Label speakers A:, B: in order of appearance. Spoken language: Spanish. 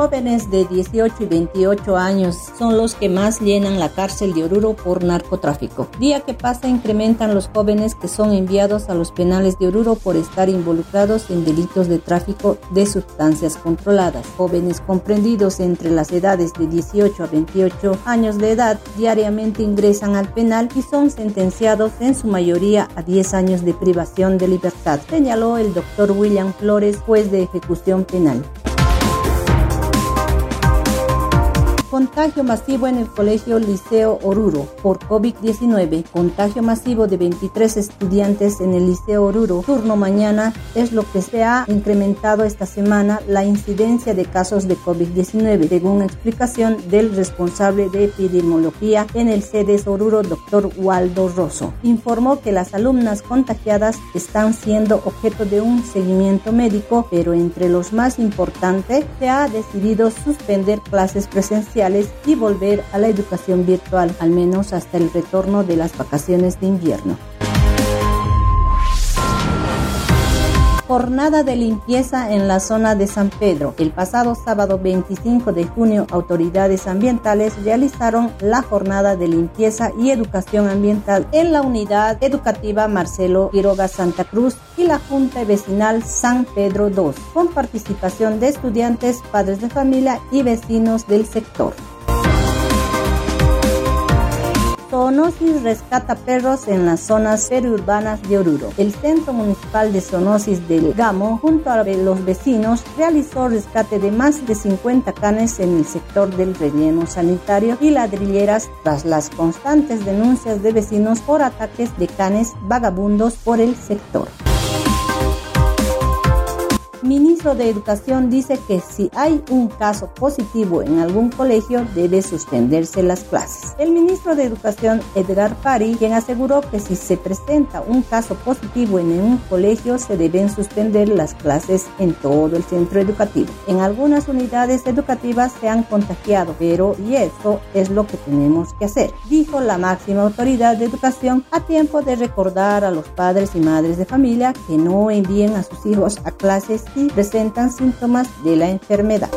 A: jóvenes de 18 y 28 años son los que más llenan la cárcel de Oruro por narcotráfico. Día que pasa incrementan los jóvenes que son enviados a los penales de Oruro por estar involucrados en delitos de tráfico de sustancias controladas. Jóvenes comprendidos entre las edades de 18 a 28 años de edad diariamente ingresan al penal y son sentenciados en su mayoría a 10 años de privación de libertad, señaló el doctor William Flores, juez de ejecución penal. Contagio masivo en el colegio Liceo Oruro por COVID-19. Contagio masivo de 23 estudiantes en el Liceo Oruro. Turno mañana es lo que se ha incrementado esta semana la incidencia de casos de COVID-19, según explicación del responsable de epidemiología en el CEDES Oruro, doctor Waldo Rosso. Informó que las alumnas contagiadas están siendo objeto de un seguimiento médico, pero entre los más importantes se ha decidido suspender clases presenciales y volver a la educación virtual, al menos hasta el retorno de las vacaciones de invierno. Jornada de limpieza en la zona de San Pedro. El pasado sábado 25 de junio, autoridades ambientales realizaron la jornada de limpieza y educación ambiental en la unidad educativa Marcelo Quiroga Santa Cruz y la Junta Vecinal San Pedro II, con participación de estudiantes, padres de familia y vecinos del sector. Zoonosis rescata perros en las zonas periurbanas de Oruro. El Centro Municipal de Zoonosis del Gamo, junto a los vecinos, realizó rescate de más de 50 canes en el sector del relleno sanitario y ladrilleras tras las constantes denuncias de vecinos por ataques de canes vagabundos por el sector ministro de Educación dice que si hay un caso positivo en algún colegio debe suspenderse las clases. El ministro de Educación Edgar Pari, quien aseguró que si se presenta un caso positivo en un colegio se deben suspender las clases en todo el centro educativo. En algunas unidades educativas se han contagiado, pero y eso es lo que tenemos que hacer, dijo la máxima autoridad de educación a tiempo de recordar a los padres y madres de familia que no envíen a sus hijos a clases presentan síntomas de la enfermedad.